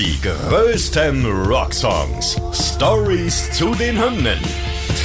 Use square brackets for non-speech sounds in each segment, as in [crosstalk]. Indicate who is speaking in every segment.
Speaker 1: Die größten Rocksongs. Stories zu den Hymnen.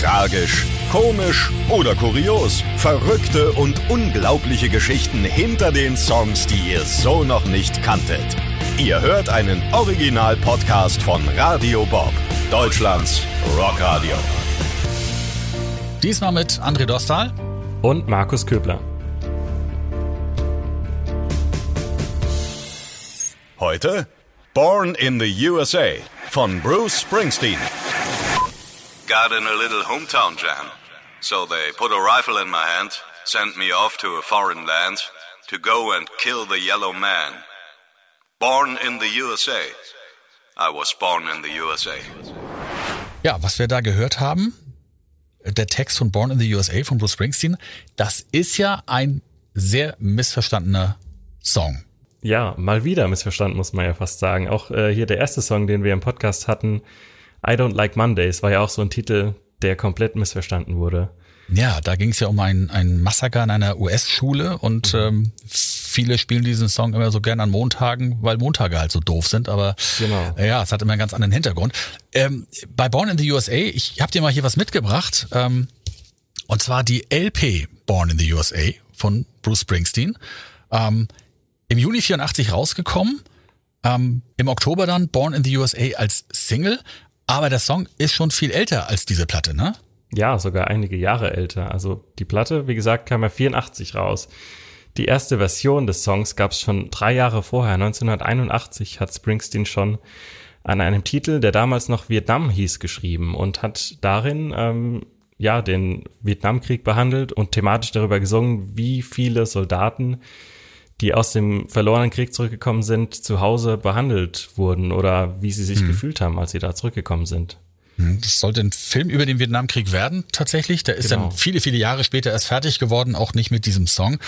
Speaker 1: Tragisch, komisch oder kurios. Verrückte und unglaubliche Geschichten hinter den Songs, die ihr so noch nicht kanntet. Ihr hört einen Original-Podcast von Radio Bob, Deutschlands Rockradio.
Speaker 2: Diesmal mit André Dostal
Speaker 3: und Markus Köbler.
Speaker 1: Heute Born in the USA von Bruce Springsteen.
Speaker 4: Got in a little hometown jam. So they put a rifle in my hand, sent me off to a foreign land to go and kill the yellow man. Born in the USA. I was born in the USA.
Speaker 2: Ja, was wir da gehört haben, der Text von Born in the USA von Bruce Springsteen, das ist ja ein sehr missverstandener Song.
Speaker 3: Ja, mal wieder missverstanden, muss man ja fast sagen. Auch äh, hier der erste Song, den wir im Podcast hatten, I Don't Like Mondays, war ja auch so ein Titel, der komplett missverstanden wurde.
Speaker 2: Ja, da ging es ja um ein, ein Massaker in einer US-Schule und mhm. ähm, viele spielen diesen Song immer so gern an Montagen, weil Montage halt so doof sind, aber genau. ja, es hat immer einen ganz anderen Hintergrund. Ähm, bei Born in the USA, ich habe dir mal hier was mitgebracht, ähm, und zwar die LP Born in the USA von Bruce Springsteen. Ähm, im Juni 84 rausgekommen, ähm, im Oktober dann Born in the USA als Single, aber der Song ist schon viel älter als diese Platte, ne?
Speaker 3: Ja, sogar einige Jahre älter. Also die Platte, wie gesagt, kam ja 84 raus. Die erste Version des Songs gab es schon drei Jahre vorher. 1981 hat Springsteen schon an einem Titel, der damals noch Vietnam hieß, geschrieben und hat darin ähm, ja den Vietnamkrieg behandelt und thematisch darüber gesungen, wie viele Soldaten die aus dem verlorenen Krieg zurückgekommen sind, zu Hause behandelt wurden oder wie sie sich hm. gefühlt haben, als sie da zurückgekommen sind.
Speaker 2: Hm, das sollte ein Film über den Vietnamkrieg werden, tatsächlich. Der ist genau. dann viele, viele Jahre später erst fertig geworden, auch nicht mit diesem Song.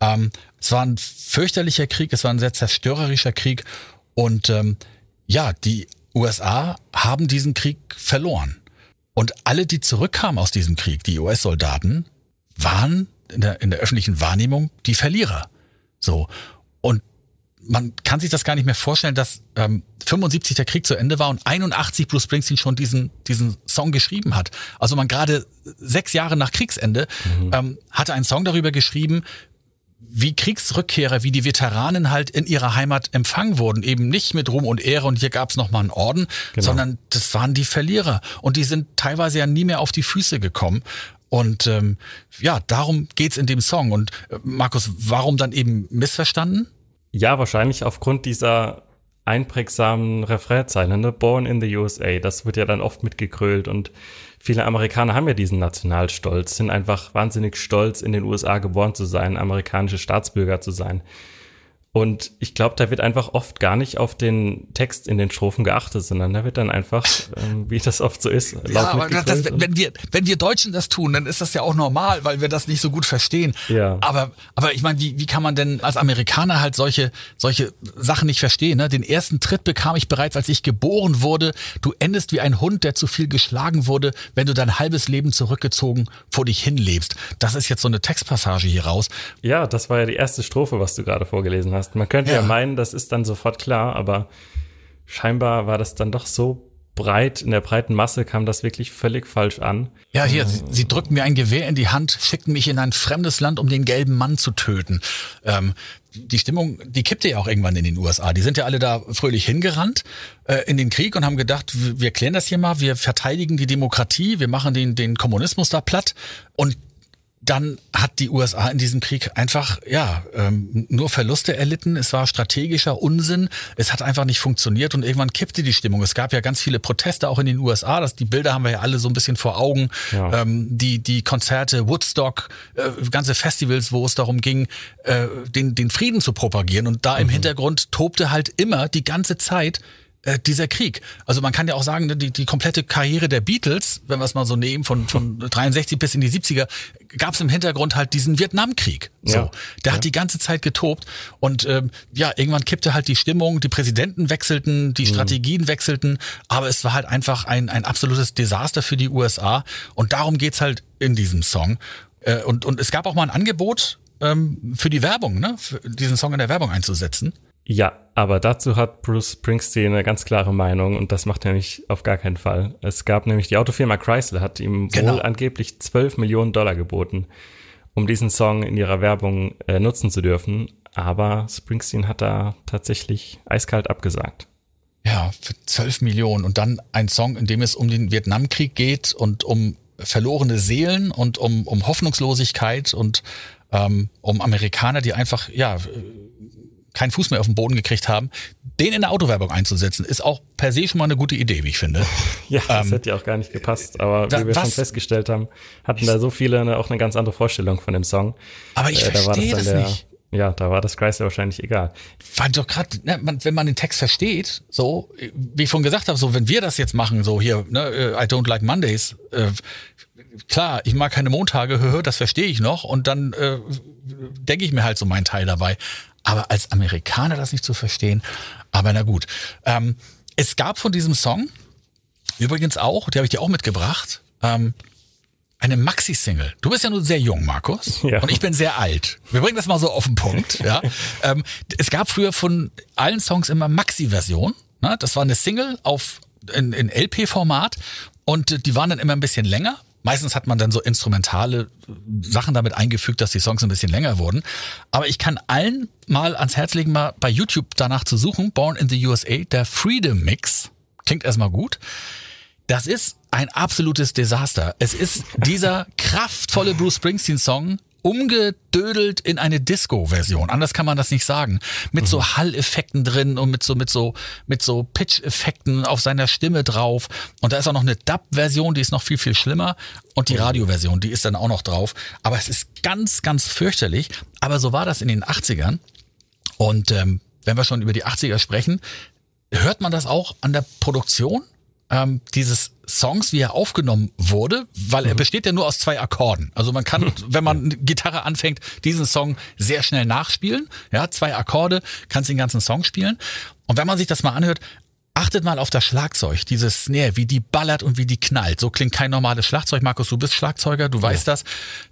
Speaker 2: Ähm, es war ein fürchterlicher Krieg, es war ein sehr zerstörerischer Krieg und ähm, ja, die USA haben diesen Krieg verloren. Und alle, die zurückkamen aus diesem Krieg, die US-Soldaten, waren in der, in der öffentlichen Wahrnehmung die Verlierer. So. Und man kann sich das gar nicht mehr vorstellen, dass ähm, 75 der Krieg zu Ende war und 81 Bruce Springsteen schon diesen, diesen Song geschrieben hat. Also man gerade sechs Jahre nach Kriegsende mhm. ähm, hatte einen Song darüber geschrieben, wie Kriegsrückkehrer, wie die Veteranen halt in ihrer Heimat empfangen wurden. Eben nicht mit Ruhm und Ehre und hier gab's noch mal einen Orden, genau. sondern das waren die Verlierer. Und die sind teilweise ja nie mehr auf die Füße gekommen. Und ähm, ja, darum geht's in dem Song. Und äh, Markus, warum dann eben missverstanden?
Speaker 3: Ja, wahrscheinlich aufgrund dieser einprägsamen Refrainzeile, ne? Born in the USA. Das wird ja dann oft mitgekrölt und viele Amerikaner haben ja diesen Nationalstolz, sind einfach wahnsinnig stolz, in den USA geboren zu sein, amerikanische Staatsbürger zu sein. Und ich glaube, da wird einfach oft gar nicht auf den Text in den Strophen geachtet, sondern da wird dann einfach, ähm, wie das oft so ist, laut
Speaker 2: Ja, aber das, wenn wir wenn wir Deutschen das tun, dann ist das ja auch normal, weil wir das nicht so gut verstehen. Ja. Aber aber ich meine, wie wie kann man denn als Amerikaner halt solche solche Sachen nicht verstehen? Ne? Den ersten Tritt bekam ich bereits, als ich geboren wurde. Du endest wie ein Hund, der zu viel geschlagen wurde, wenn du dein halbes Leben zurückgezogen vor dich hinlebst. Das ist jetzt so eine Textpassage hier raus.
Speaker 3: Ja, das war ja die erste Strophe, was du gerade vorgelesen hast hast. Man könnte ja. ja meinen, das ist dann sofort klar, aber scheinbar war das dann doch so breit, in der breiten Masse kam das wirklich völlig falsch an.
Speaker 2: Ja, hier, sie, sie drückten mir ein Gewehr in die Hand, schickten mich in ein fremdes Land, um den gelben Mann zu töten. Ähm, die Stimmung, die kippte ja auch irgendwann in den USA. Die sind ja alle da fröhlich hingerannt äh, in den Krieg und haben gedacht, wir klären das hier mal, wir verteidigen die Demokratie, wir machen den, den Kommunismus da platt. Und dann hat die USA in diesem Krieg einfach ja ähm, nur Verluste erlitten. Es war strategischer Unsinn. Es hat einfach nicht funktioniert und irgendwann kippte die Stimmung. Es gab ja ganz viele Proteste auch in den USA. Das, die Bilder haben wir ja alle so ein bisschen vor Augen. Ja. Ähm, die die Konzerte, Woodstock, äh, ganze Festivals, wo es darum ging, äh, den den Frieden zu propagieren. Und da mhm. im Hintergrund tobte halt immer die ganze Zeit äh, dieser Krieg. Also man kann ja auch sagen, ne, die, die komplette Karriere der Beatles, wenn wir es mal so nehmen, von, von 63 bis in die 70er, gab es im Hintergrund halt diesen Vietnamkrieg. So, ja. der ja. hat die ganze Zeit getobt und ähm, ja, irgendwann kippte halt die Stimmung, die Präsidenten wechselten, die mhm. Strategien wechselten, aber es war halt einfach ein, ein absolutes Desaster für die USA und darum geht's halt in diesem Song. Äh, und, und es gab auch mal ein Angebot ähm, für die Werbung, ne, für diesen Song in der Werbung einzusetzen.
Speaker 3: Ja, aber dazu hat Bruce Springsteen eine ganz klare Meinung und das macht er nämlich auf gar keinen Fall. Es gab nämlich die Autofirma Chrysler hat ihm
Speaker 2: Genau.
Speaker 3: wohl angeblich 12 Millionen Dollar geboten, um diesen Song in ihrer Werbung äh, nutzen zu dürfen. Aber Springsteen hat da tatsächlich eiskalt abgesagt.
Speaker 2: Ja, für 12 Millionen und dann ein Song, in dem es um den Vietnamkrieg geht und um verlorene Seelen und um, um Hoffnungslosigkeit und ähm, um Amerikaner, die einfach, ja, keinen Fuß mehr auf den Boden gekriegt haben, den in der Autowerbung einzusetzen, ist auch per se schon mal eine gute Idee, wie ich finde. [laughs]
Speaker 3: Ja, das
Speaker 2: Ähm,
Speaker 3: hätte ja auch gar nicht gepasst. Aber
Speaker 2: wa-
Speaker 3: wie wir schon
Speaker 2: was-
Speaker 3: festgestellt haben, hatten da so viele eine, auch eine ganz andere Vorstellung von dem Song.
Speaker 2: Aber ich
Speaker 3: Äh, da
Speaker 2: verstehe
Speaker 3: dann
Speaker 2: das
Speaker 3: der,
Speaker 2: nicht.
Speaker 3: Ja, da war das Chrysler wahrscheinlich egal.
Speaker 2: Weil doch gerade, ne, wenn man den Text versteht, so, wie ich schon gesagt habe, so wenn wir das jetzt machen, so hier, ne, äh, I don't like Mondays, äh, klar, ich mag keine Montage, [laughs] das verstehe ich noch und dann äh, denke ich mir halt so meinen Teil dabei. Aber als Amerikaner das nicht zu verstehen, aber na gut. Ähm, es gab von diesem Song übrigens auch, die habe ich dir auch mitgebracht, ähm, eine Maxi-Single. Du bist ja nur sehr jung, Markus. [laughs]
Speaker 3: Ja.
Speaker 2: Und ich bin sehr alt. Wir bringen das mal so auf den Punkt. Ja. [laughs] ähm, es gab früher von allen Songs immer Maxi-Version. Ne? Das war eine Single auf in, in LP-Format und die waren dann immer ein bisschen länger. Meistens hat man dann so instrumentale äh, Sachen damit eingefügt, dass die Songs ein bisschen länger wurden. Aber ich kann allen mal ans Herz legen, mal bei YouTube danach zu suchen. Born in the USA, der Freedom Mix. Klingt erstmal gut. Das ist ein absolutes Desaster. Es ist dieser kraftvolle Bruce Springsteen-Song umgedödelt in eine Disco-Version. Anders kann man das nicht sagen. Mit so Hall-Effekten drin und mit so, mit so, mit so Pitch-Effekten auf seiner Stimme drauf. Und da ist auch noch eine Dub-Version, die ist noch viel, viel schlimmer. Und die Radio-Version, die ist dann auch noch drauf. Aber es ist ganz, ganz fürchterlich. Aber so war das in den 80ern. Und ähm, wenn wir schon über die 80er sprechen, hört man das auch an der Produktion ähm, dieses Songs, wie er aufgenommen wurde, weil er besteht ja nur aus zwei Akkorden. Also man kann, [laughs] wenn man eine Gitarre anfängt, diesen Song sehr schnell nachspielen. Ja, zwei Akkorde, kannst den ganzen Song spielen. Und wenn man sich das mal anhört, achtet mal auf das Schlagzeug, dieses Snare, wie die ballert und wie die knallt. So klingt kein normales Schlagzeug. Markus, du bist Schlagzeuger, du weißt das.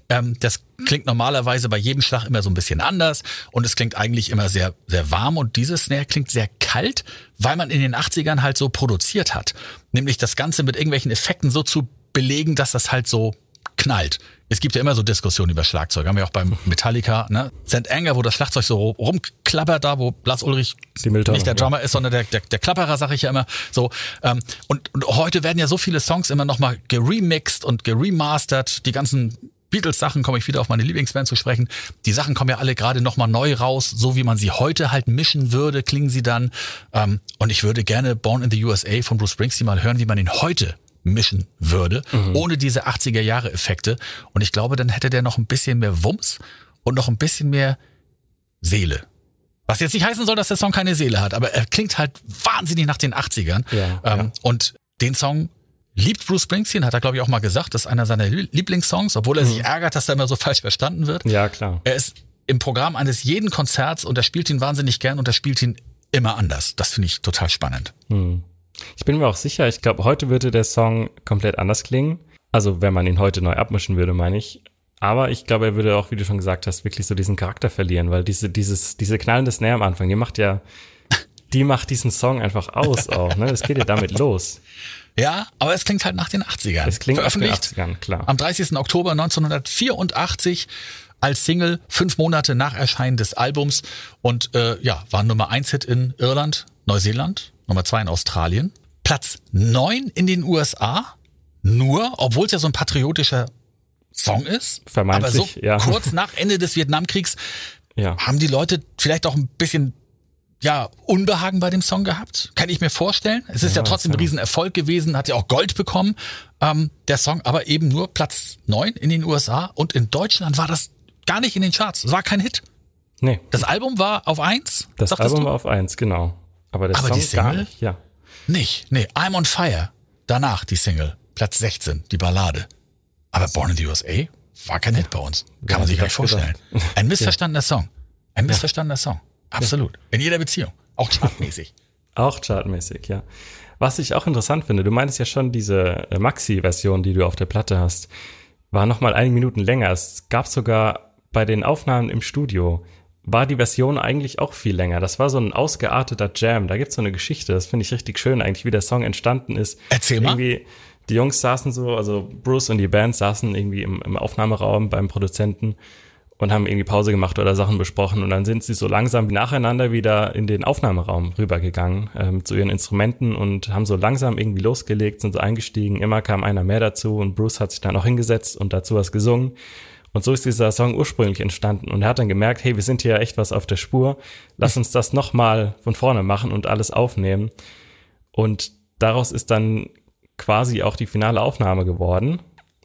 Speaker 2: Ähm, das klingt normalerweise bei jedem Schlag immer so ein bisschen anders und es klingt eigentlich immer sehr, sehr warm und dieses Snare klingt sehr kalt, weil man in den 80ern halt so produziert hat. Nämlich das Ganze mit irgendwelchen Effekten so zu belegen, dass das halt so knallt. Es gibt ja immer so Diskussionen über Schlagzeug. Haben wir auch beim Metallica, ne? St. Anger, wo das Schlagzeug so rumklappert da, wo Lars Ulrich
Speaker 3: Mülltonne,
Speaker 2: nicht der
Speaker 3: ja.
Speaker 2: Drummer ist, sondern der, der, der Klapperer, sag ich ja immer. So, ähm, und, und heute werden ja so viele Songs immer nochmal geremixed und geremastert. Die ganzen Beatles-Sachen komme ich wieder auf meine Lieblingsband zu sprechen. Die Sachen kommen ja alle gerade nochmal neu raus, so wie man sie heute halt mischen würde, klingen sie dann. Ähm, und ich würde gerne Born in the USA von Bruce Springsteen mal hören, wie man ihn heute mischen würde, ohne diese 80er Jahre Effekte. Und ich glaube, dann hätte der noch ein bisschen mehr Wumms und noch ein bisschen mehr Seele. Was jetzt nicht heißen soll, dass der Song keine Seele hat, aber er klingt halt wahnsinnig nach den 80ern.
Speaker 3: Ja,
Speaker 2: ähm,
Speaker 3: ja.
Speaker 2: Und den Song liebt Bruce Springsteen, hat er glaube ich auch mal gesagt, das ist einer seiner Lie- Lieblingssongs, obwohl er sich ärgert, dass er immer so falsch verstanden wird.
Speaker 3: Ja, klar.
Speaker 2: Er ist im Programm eines jeden Konzerts und er spielt ihn wahnsinnig gern und er spielt ihn immer anders. Das finde ich total spannend.
Speaker 3: Hm. Ich bin mir auch sicher, ich glaube, heute würde der Song komplett anders klingen. Also, wenn man ihn heute neu abmischen würde, meine ich. Aber ich glaube, er würde auch, wie du schon gesagt hast, wirklich so diesen Charakter verlieren, weil diese, dieses, diese knallende Snare am Anfang, die macht ja, [laughs] die macht diesen Song einfach aus auch, ne? Es geht ja damit los.
Speaker 2: Ja, aber es klingt halt nach den 80ern.
Speaker 3: Es klingt nach den
Speaker 2: Veröffentlicht
Speaker 3: 80ern, klar.
Speaker 2: am 30. Oktober 1984 als Single, fünf Monate nach Erscheinen des Albums und äh, ja, war Nummer eins Hit in Irland, Neuseeland, Nummer zwei in Australien, Platz neun in den USA, nur, obwohl es ja so ein patriotischer Song ist, aber so
Speaker 3: ja.
Speaker 2: kurz nach Ende des Vietnamkriegs
Speaker 3: Ja.
Speaker 2: haben die Leute vielleicht auch ein bisschen ja, Unbehagen bei dem Song gehabt? Kann ich mir vorstellen. Es ist ja,
Speaker 3: Ja,
Speaker 2: trotzdem ein. Riesenerfolg gewesen, hat ja auch Gold bekommen, ähm, der Song, aber eben nur Platz neun in den USA und in Deutschland war das gar nicht in den Charts. Es war kein Hit.
Speaker 3: Nee,
Speaker 2: Das Album war auf eins.
Speaker 3: das Album
Speaker 2: du?
Speaker 3: war auf eins, genau. Aber der
Speaker 2: Aber
Speaker 3: Song
Speaker 2: die
Speaker 3: gar
Speaker 2: Single?
Speaker 3: nicht, ja.
Speaker 2: Nicht. Nee, I'm on Fire. Danach die Single. Platz 16, die Ballade. Aber Born in the USA war kein Hit bei uns. Kann man sich gar nicht
Speaker 3: das
Speaker 2: vorstellen.
Speaker 3: gedacht? [laughs]
Speaker 2: Ein missverstandener Song. Ein missverstandener Song. Absolut. In jeder Beziehung. Auch chartmäßig. [laughs]
Speaker 3: Auch chartmäßig, ja. Was ich auch interessant finde, du meinst ja schon, diese äh, Maxi-Version, die du auf der Platte hast, war noch mal einige Minuten länger. Es gab sogar bei den Aufnahmen im Studio, war die Version eigentlich auch viel länger. Das war so ein ausgearteter Jam. Da gibt's so eine Geschichte, das finde ich richtig schön eigentlich, wie der Song entstanden ist.
Speaker 2: Erzähl mal.
Speaker 3: Irgendwie, die Jungs saßen so, also Bruce und die Band saßen irgendwie im, im Aufnahmeraum beim Produzenten und haben irgendwie Pause gemacht oder Sachen besprochen und dann sind sie so langsam nacheinander wieder in den Aufnahmeraum rübergegangen ähm, zu ihren Instrumenten und haben so langsam irgendwie losgelegt, sind so eingestiegen, immer kam einer mehr dazu und Bruce hat sich dann auch hingesetzt und dazu was gesungen und so ist dieser Song ursprünglich entstanden und er hat dann gemerkt, hey, wir sind hier echt was auf der Spur, lass uns das nochmal von vorne machen und alles aufnehmen und daraus ist dann quasi auch die finale Aufnahme geworden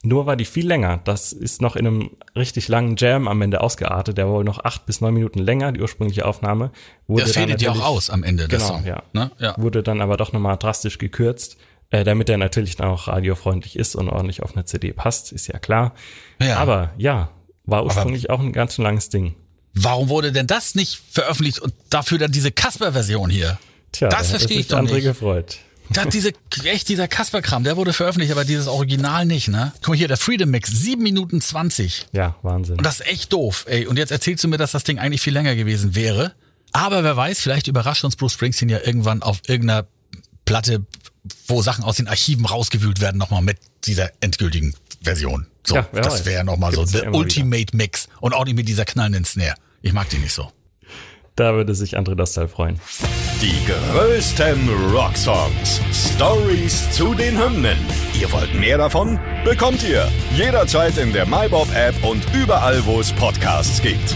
Speaker 3: nur war die viel länger. Das ist noch in einem richtig langen Jam am Ende ausgeartet. Der war wohl noch acht bis neun Minuten länger, die ursprüngliche Aufnahme.
Speaker 2: Wurde das fädet ja auch aus am Ende.
Speaker 3: Genau, ja. Ne? ja. Wurde dann aber doch nochmal drastisch gekürzt, äh, damit er natürlich dann auch radiofreundlich ist und ordentlich auf eine CD passt, ist ja klar. Ja. Aber ja, war ursprünglich aber auch ein ganz schön langes Ding.
Speaker 2: Warum wurde denn das nicht veröffentlicht und dafür dann diese Casper-Version hier?
Speaker 3: Tja, das verstehe ich doch André nicht. gefreut.
Speaker 2: Da diese, echt dieser Kasper-Kram, der wurde veröffentlicht, aber dieses Original nicht, ne? Guck mal hier, der Freedom Mix, 7 Minuten 20.
Speaker 3: Ja, Wahnsinn.
Speaker 2: Und das ist echt doof, ey. Und jetzt erzählst du mir, dass das Ding eigentlich viel länger gewesen wäre. Aber wer weiß, vielleicht überrascht uns Bruce Springsteen ja irgendwann auf irgendeiner Platte, wo Sachen aus den Archiven rausgewühlt werden, nochmal mit dieser endgültigen Version. So, ja, das wäre nochmal so the ultimate wieder. Mix. Und auch nicht mit dieser knallenden Snare. Ich mag die nicht so.
Speaker 3: Da würde sich André Dostal freuen.
Speaker 1: Die größten Rocksongs. Stories zu den Hymnen. Ihr wollt mehr davon? Bekommt ihr jederzeit in der MyBob-App und überall, wo es Podcasts gibt.